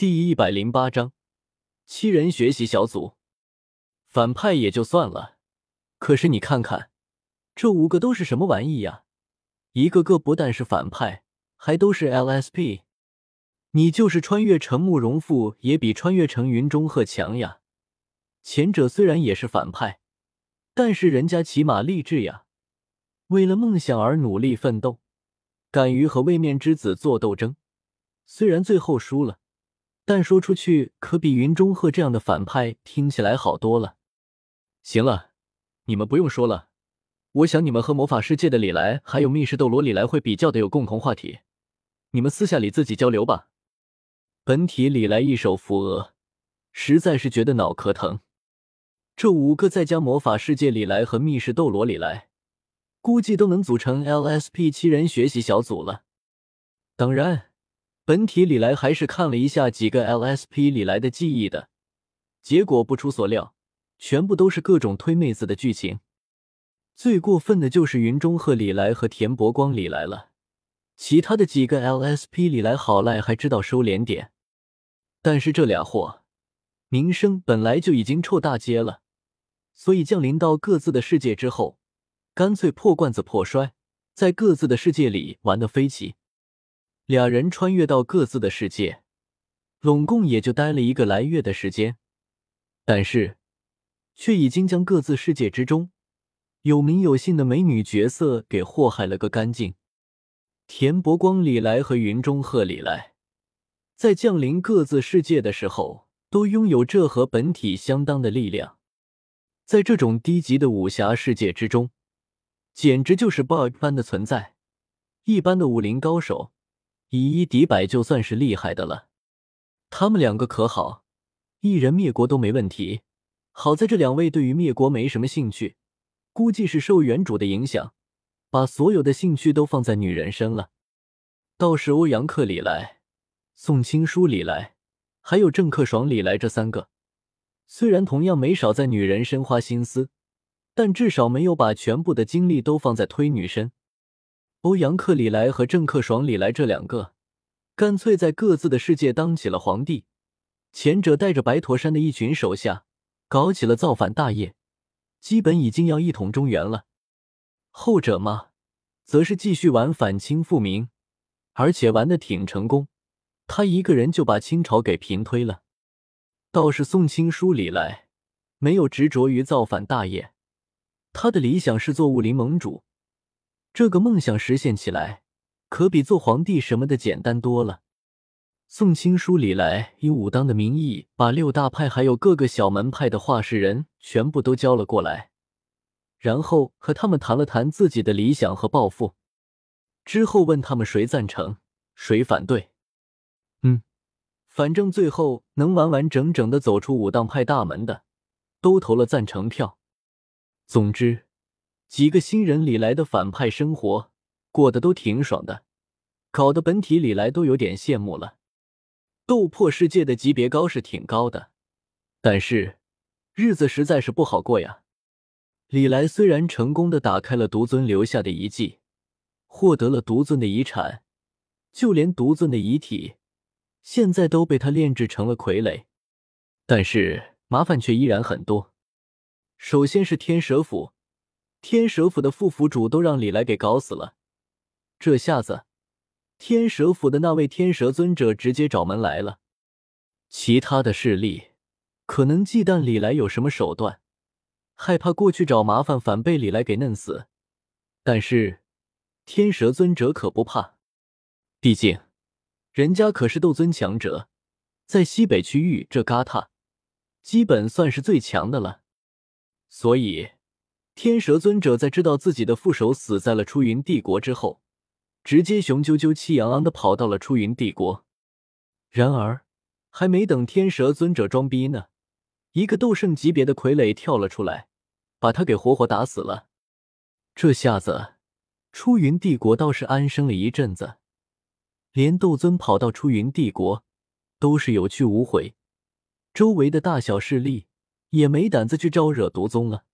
第一百零八章，七人学习小组。反派也就算了，可是你看看，这五个都是什么玩意呀？一个个不但是反派，还都是 LSP。你就是穿越成慕容复，也比穿越成云中鹤强呀。前者虽然也是反派，但是人家起码励志呀，为了梦想而努力奋斗，敢于和位面之子做斗争。虽然最后输了，但说出去可比云中鹤这样的反派听起来好多了。行了，你们不用说了。我想你们和魔法世界的李来还有密室斗罗李来会比较的有共同话题，你们私下里自己交流吧。本体李来一手扶额，实在是觉得脑壳疼。这五个再加魔法世界李来和密室斗罗李来，估计都能组成 LSP 七人学习小组了。当然，本体李来还是看了一下几个 LSP 里来的记忆的，结果不出所料，全部都是各种推妹子的剧情。最过分的就是云中鹤李来和田伯光李来了，其他的几个 LSP 李来好赖还知道收敛点。但是这俩货名声本来就已经臭大街了，所以降临到各自的世界之后，干脆破罐子破摔，在各自的世界里玩的飞起。俩人穿越到各自的世界，拢共也就待了一个来月的时间，但是却已经将各自世界之中有名有姓的美女角色给祸害了个干净。田伯光李来和云中鹤李来。在降临各自世界的时候，都拥有这和本体相当的力量。在这种低级的武侠世界之中，简直就是 BUG 般的存在。一般的武林高手以一敌百就算是厉害的了。他们两个可好，一人灭国都没问题。好在这两位对于灭国没什么兴趣，估计是受原主的影响，把所有的兴趣都放在女人身了。倒是欧阳克里来。宋青书里来，还有郑克爽里来这三个，虽然同样没少在女人身花心思，但至少没有把全部的精力都放在推女身。欧阳克李来和郑克爽李来这两个，干脆在各自的世界当起了皇帝。前者带着白驼山的一群手下，搞起了造反大业，基本已经要一统中原了。后者嘛，则是继续玩反清复明，而且玩的挺成功。他一个人就把清朝给平推了，倒是宋青书李来没有执着于造反大业，他的理想是做武林盟主，这个梦想实现起来可比做皇帝什么的简单多了。宋青书里来以武当的名义，把六大派还有各个小门派的话事人全部都叫了过来，然后和他们谈了谈自己的理想和抱负，之后问他们谁赞成，谁反对。嗯，反正最后能完完整整的走出武当派大门的，都投了赞成票。总之，几个新人里来的反派生活过得都挺爽的，搞得本体里来都有点羡慕了。斗破世界的级别高是挺高的，但是日子实在是不好过呀。李来虽然成功的打开了独尊留下的遗迹，获得了独尊的遗产，就连独尊的遗体。现在都被他炼制成了傀儡，但是麻烦却依然很多。首先是天蛇府，天蛇府的副府主都让李来给搞死了。这下子，天蛇府的那位天蛇尊者直接找门来了。其他的势力可能忌惮李来有什么手段，害怕过去找麻烦反被李来给弄死。但是天蛇尊者可不怕，毕竟。人家可是斗尊强者，在西北区域这旮沓，基本算是最强的了。所以，天蛇尊者在知道自己的副手死在了出云帝国之后，直接雄赳赳、气昂昂的跑到了出云帝国。然而，还没等天蛇尊者装逼呢，一个斗圣级别的傀儡跳了出来，把他给活活打死了。这下子，出云帝国倒是安生了一阵子。连斗尊跑到出云帝国都是有去无回，周围的大小势力也没胆子去招惹毒宗了。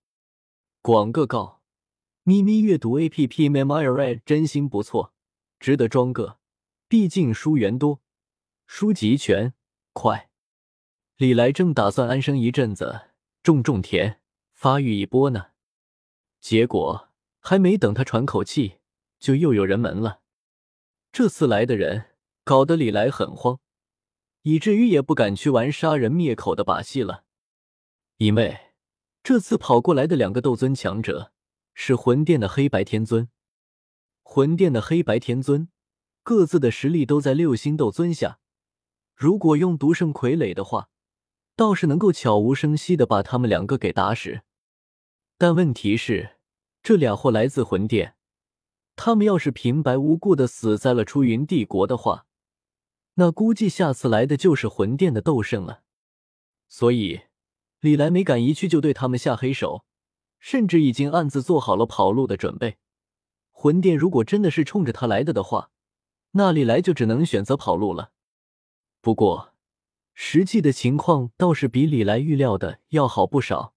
广个告：咪咪阅读 A P P Memory 真心不错，值得装个。毕竟书源多，书籍全，快，李来正打算安生一阵子，种种田，发育一波呢。结果还没等他喘口气，就又有人门了。这次来的人搞得李来很慌，以至于也不敢去玩杀人灭口的把戏了。因为这次跑过来的两个斗尊强者是魂殿的黑白天尊，魂殿的黑白天尊各自的实力都在六星斗尊下。如果用独胜傀儡的话，倒是能够悄无声息的把他们两个给打死。但问题是，这俩货来自魂殿，他们要是平白无故的死在了出云帝国的话，那估计下次来的就是魂殿的斗圣了。所以，李来没敢一去就对他们下黑手，甚至已经暗自做好了跑路的准备。魂殿如果真的是冲着他来的的话，那李来就只能选择跑路了。不过，实际的情况倒是比李来预料的要好不少。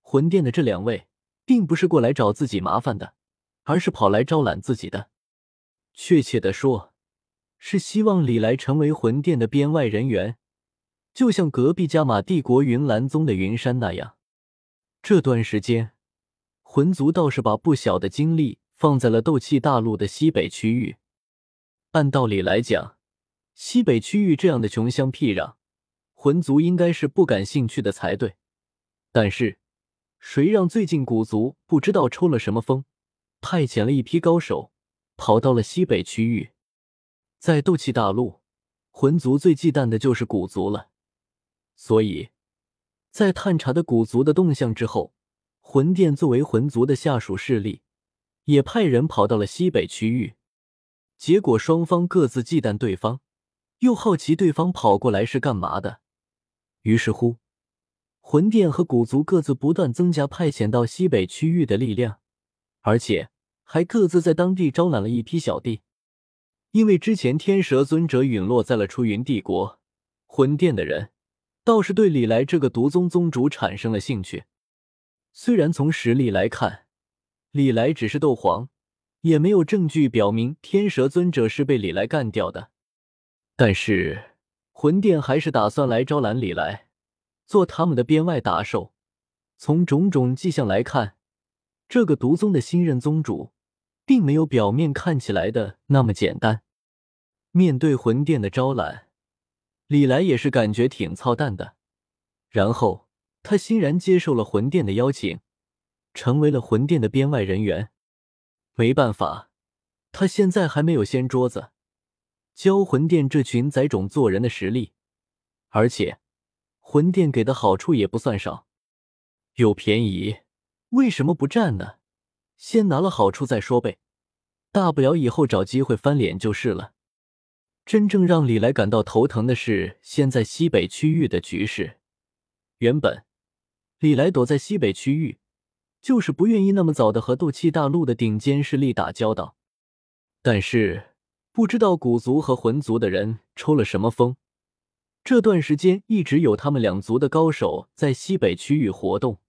魂殿的这两位，并不是过来找自己麻烦的，而是跑来招揽自己的。确切的说，是希望李来成为魂殿的编外人员，就像隔壁加玛帝国云岚宗的云山那样。这段时间，魂族倒是把不小的精力放在了斗气大陆的西北区域。按道理来讲，西北区域这样的穷乡僻壤，魂族应该是不感兴趣的才对。但是，谁让最近古族不知道抽了什么风，派遣了一批高手跑到了西北区域？在斗气大陆，魂族最忌惮的就是古族了。所以，在探查的古族的动向之后，魂殿作为魂族的下属势力，也派人跑到了西北区域。结果双方各自忌惮对方。又好奇对方跑过来是干嘛的，于是乎，魂殿和古族各自不断增加派遣到西北区域的力量，而且还各自在当地招揽了一批小弟。因为之前天蛇尊者陨落在了出云帝国，魂殿的人倒是对李来这个独宗宗主产生了兴趣。虽然从实力来看，李来只是斗皇，也没有证据表明天蛇尊者是被李来干掉的。但是魂殿还是打算来招揽李来，做他们的编外打手。从种种迹象来看，这个毒宗的新任宗主，并没有表面看起来的那么简单。面对魂殿的招揽，李来也是感觉挺操蛋的。然后他欣然接受了魂殿的邀请，成为了魂殿的编外人员。没办法，他现在还没有掀桌子。教魂殿这群崽种做人的实力，而且魂殿给的好处也不算少，有便宜为什么不占呢？先拿了好处再说呗，大不了以后找机会翻脸就是了。真正让李来感到头疼的是现在西北区域的局势。原本李来躲在西北区域，就是不愿意那么早的和斗气大陆的顶尖势力打交道，但是。不知道古族和魂族的人抽了什么风，这段时间一直有他们两族的高手在西北区域活动。